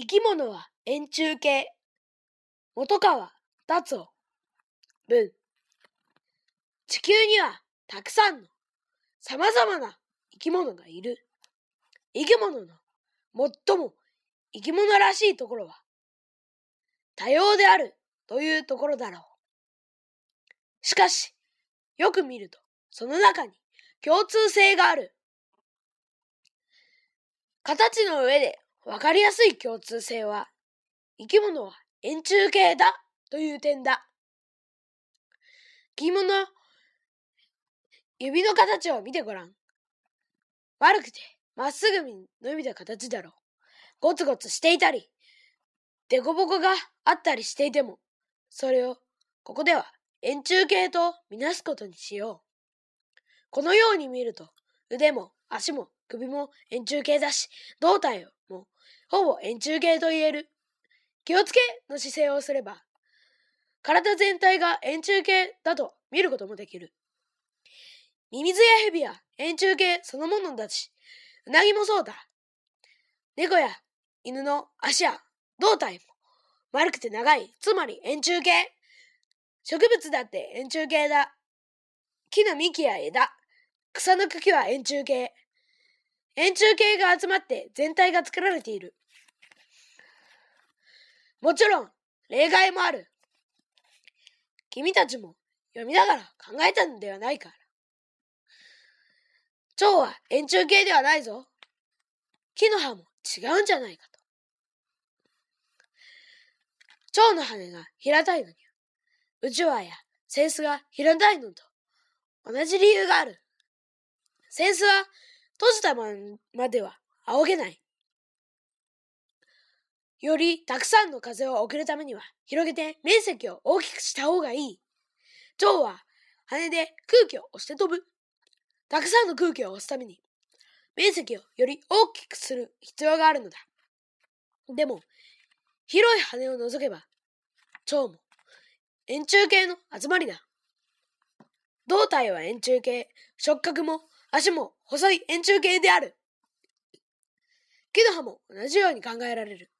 生き物は円柱形。元川達夫。文。地球にはたくさんの様々な生き物がいる。生き物の最も生き物らしいところは多様であるというところだろう。しかし、よく見るとその中に共通性がある。形の上でわかりやすい共通性は、生き物は円柱形だという点だ。生き物、指の形を見てごらん。悪くて、まっすぐに伸びた形だろう。ゴツゴツしていたり、デコボコがあったりしていても、それを、ここでは円柱形とみなすことにしよう。このように見ると、腕も足も首も円柱形だし、胴体をもほぼ円柱形と言える。気をつけの姿勢をすれば、体全体が円柱形だと見ることもできる。ミミズやヘビは円柱形そのものだし、うなぎもそうだ。猫や犬の足や胴体も丸くて長い、つまり円柱形。植物だって円柱形だ。木の幹や枝、草の茎は円柱形。円柱形が集まって全体が作られている。もちろん、例外もある。君たちも読みながら考えたのではないから。蝶は円柱形ではないぞ。木の葉も違うんじゃないかと。蝶の羽が平たいのには、宇宙愛や扇子が平たいのと同じ理由がある。扇子は閉じたままでは仰げない。よりたくさんの風を送るためには広げて面積を大きくした方がいい。蝶は羽で空気を押して飛ぶ。たくさんの空気を押すために面積をより大きくする必要があるのだ。でも、広い羽を除けば、蝶も円柱形の集まりだ。胴体は円柱形、触覚も足も細い円柱形である。木の葉も同じように考えられる。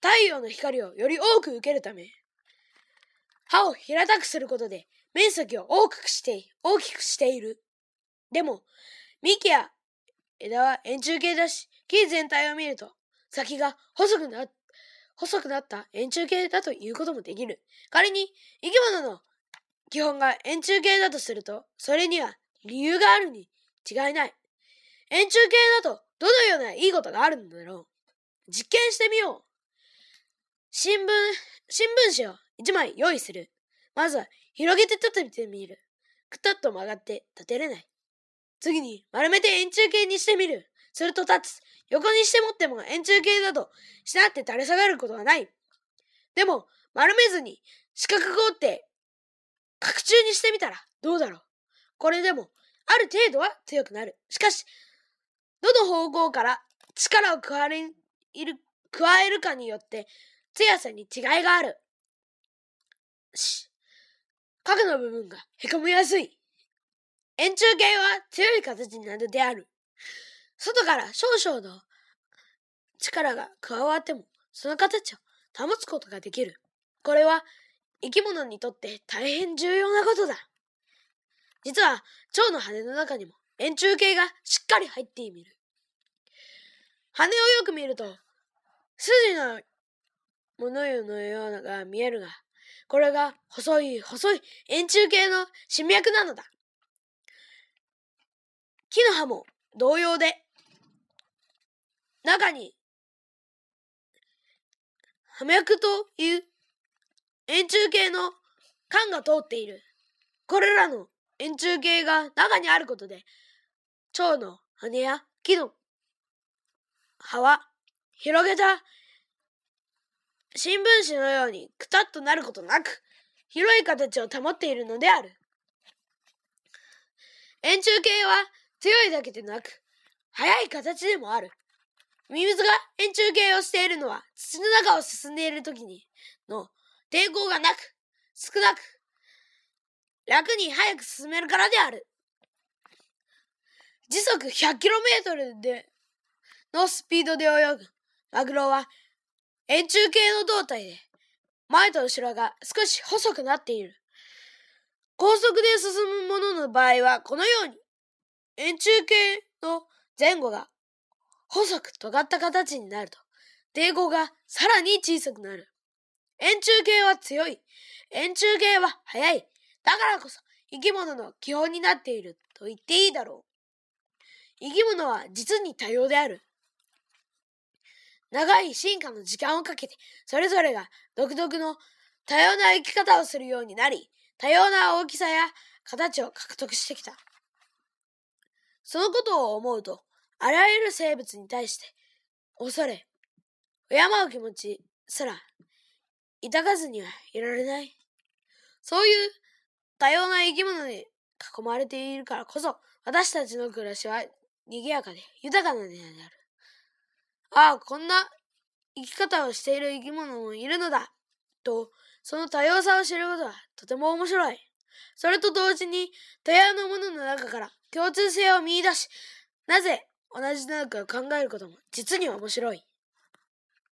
太陽の光をより多く受けるため、歯を平たくすることで面積を大きくして、大きくしている。でも、幹や枝は円柱形だし、木全体を見ると、先が細くな、細くなった円柱形だということもできる。仮に生き物の基本が円柱形だとすると、それには理由があるに違いない。円柱形だとどのようないいことがあるんだろう。実験してみよう。新聞、新聞紙を一枚用意する。まずは広げて立ててみる。くたっと曲がって立てれない。次に丸めて円柱形にしてみる。すると立つ。横にしてもっても円柱形だとしなって垂れ下がることはない。でも丸めずに四角く折って角柱にしてみたらどうだろう。これでもある程度は強くなる。しかし、どの方向から力を加える加えるかによって強さに違いがある。し、角の部分が凹みやすい。円柱形は強い形になるである。外から少々の力が加わっても、その形を保つことができる。これは生き物にとって大変重要なことだ。実は、蝶の羽の中にも円柱形がしっかり入っている。羽をよく見ると、筋のもののようなが見えるが、これが細い細い円柱形の侵脈なのだ。木の葉も同様で、中に、葉脈という円柱形の管が通っている。これらの円柱形が中にあることで、蝶の羽や木の葉は広げた新聞紙のようにくたっとなることなく、広い形を保っているのである。円柱形は強いだけでなく、速い形でもある。ミミズが円柱形をしているのは土の中を進んでいる時にの抵抗がなく、少なく、楽に早く進めるからである。時速 100km でのスピードで泳ぐマグロは円柱形の胴体で、前と後ろが少し細くなっている。高速で進むものの場合は、このように、円柱形の前後が細く尖った形になると、抵抗がさらに小さくなる。円柱形は強い。円柱形は速い。だからこそ生き物の基本になっていると言っていいだろう。生き物は実に多様である。長い進化の時間をかけて、それぞれが独特の多様な生き方をするようになり、多様な大きさや形を獲得してきた。そのことを思うと、あらゆる生物に対して、恐れ、敬う気持ちすら、抱かずにはいられない。そういう多様な生き物に囲まれているからこそ、私たちの暮らしは賑やかで豊かなのである。ああ、こんな生き方をしている生き物もいるのだ。と、その多様さを知ることはとても面白い。それと同時に、多様なものの中から共通性を見出し、なぜ同じなのかを考えることも実に面白い。